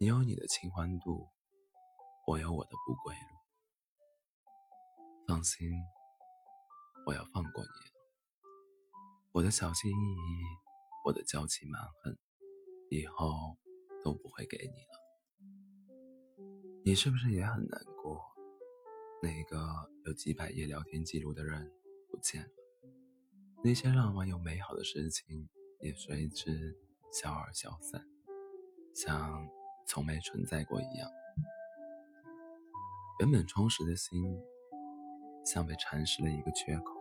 你有你的清欢度，我有我的不归路。放心，我要放过你。我的小心翼翼，我的娇气蛮横，以后都不会给你了。你是不是也很难过？那个有几百页聊天记录的人不见了，那些浪漫又美好的事情也随之消而消散，像……从没存在过一样，原本充实的心像被蚕食了一个缺口，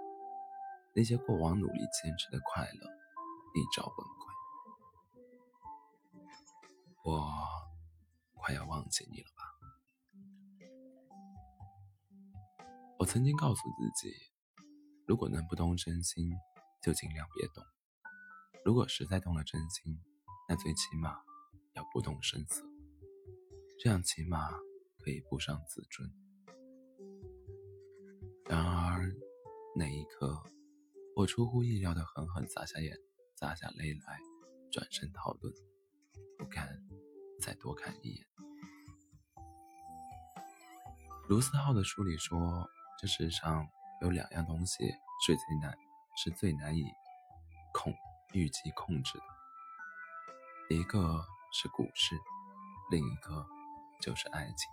那些过往努力坚持的快乐一朝崩溃。我快要忘记你了吧？我曾经告诉自己，如果能不动真心，就尽量别动；如果实在动了真心，那最起码要不动声色。这样起码可以不伤自尊。然而那一刻，我出乎意料的狠狠砸下眼，砸下泪来，转身逃遁，不敢再多看一眼。卢思浩的书里说，这世上有两样东西是最难，是最难以控预计控制的，一个是股市，另一个。就是爱情，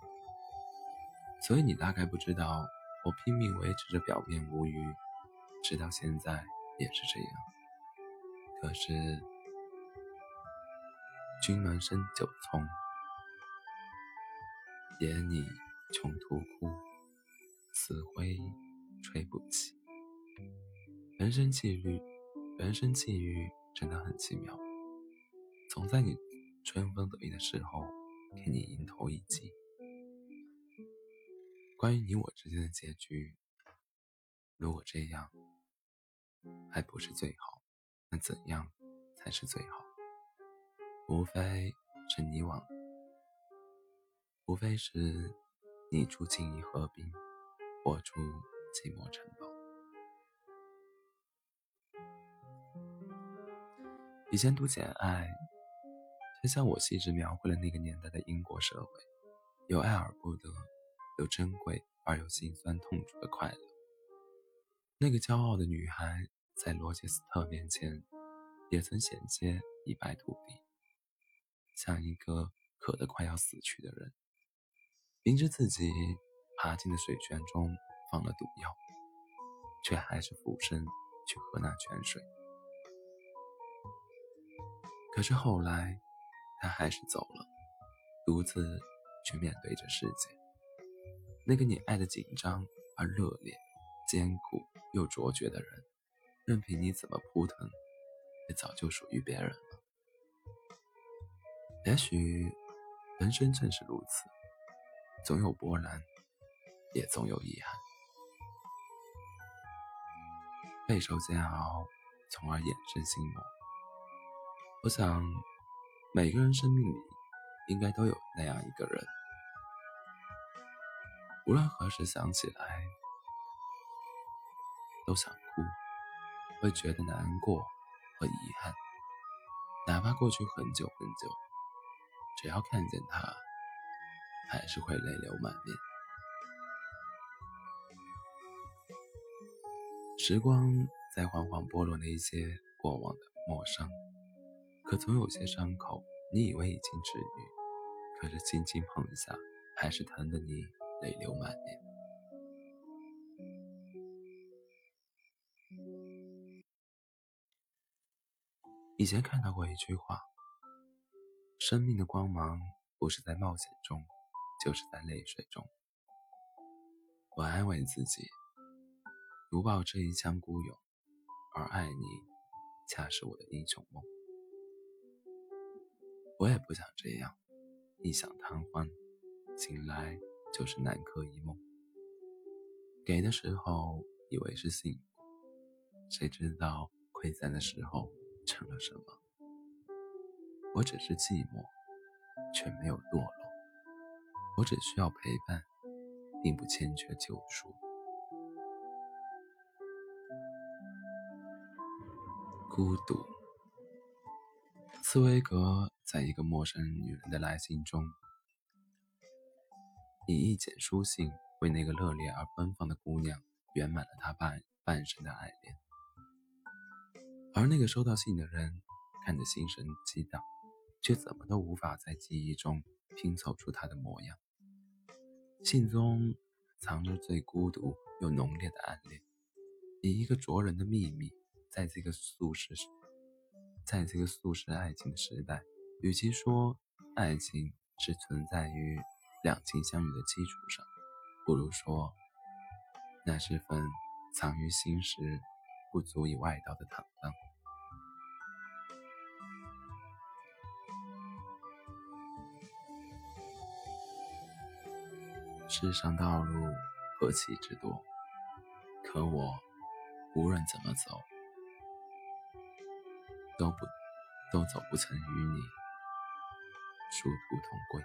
所以你大概不知道，我拼命维持着表面无余，直到现在也是这样。可是，君门深九重，野你穷途哭，死灰吹不起。人生际遇，人生际遇真的很奇妙，总在你春风得意的时候。给你迎头一击。关于你我之间的结局，如果这样还不是最好，那怎样才是最好？无非是你往，无非是你住静怡河滨，我住寂寞城堡。以前读《简爱》。就像我细致描绘了那个年代的英国社会，有爱而不得，有珍贵而又心酸痛楚的快乐。那个骄傲的女孩在罗切斯特面前，也曾险些一败涂地，像一个渴得快要死去的人，明知自己爬进的水泉中放了毒药，却还是俯身去喝那泉水。可是后来。他还是走了，独自去面对着世界。那个你爱的紧张而热烈、艰苦又卓绝的人，任凭你怎么扑腾，也早就属于别人了。也许，人生正是如此，总有波澜，也总有遗憾。备受煎熬，从而衍生心魔。我想。每个人生命里，应该都有那样一个人，无论何时想起来，都想哭，会觉得难过和遗憾，哪怕过去很久很久，只要看见他，还是会泪流满面。时光在缓缓剥落那些过往的陌生。可总有些伤口，你以为已经治愈，可是轻轻碰一下，还是疼得你泪流满面。以前看到过一句话：生命的光芒不是在冒险中，就是在泪水中。我安慰自己，不抱这一腔孤勇，而爱你，恰是我的英雄梦。我也不想这样，一想贪欢，醒来就是南柯一梦。给的时候以为是幸福，谁知道溃散的时候成了什么？我只是寂寞，却没有堕落。我只需要陪伴，并不欠缺救赎。孤独。茨威格在一个陌生女人的来信中，以一简书信为那个热烈而奔放的姑娘圆满了她半半生的爱恋。而那个收到信的人看着心神激荡，却怎么都无法在记忆中拼凑出她的模样。信中藏着最孤独又浓烈的暗恋，以一个灼人的秘密，在这个素食。在这个速食爱情的时代，与其说爱情是存在于两情相悦的基础上，不如说那是份藏于心时不足以外道的坦荡。世上道路何其之多，可我无论怎么走。都不，都走不曾与你殊途同归。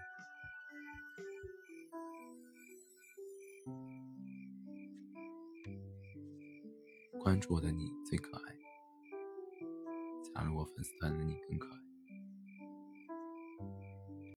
关注我的你最可爱，加入我粉丝团的你更可爱。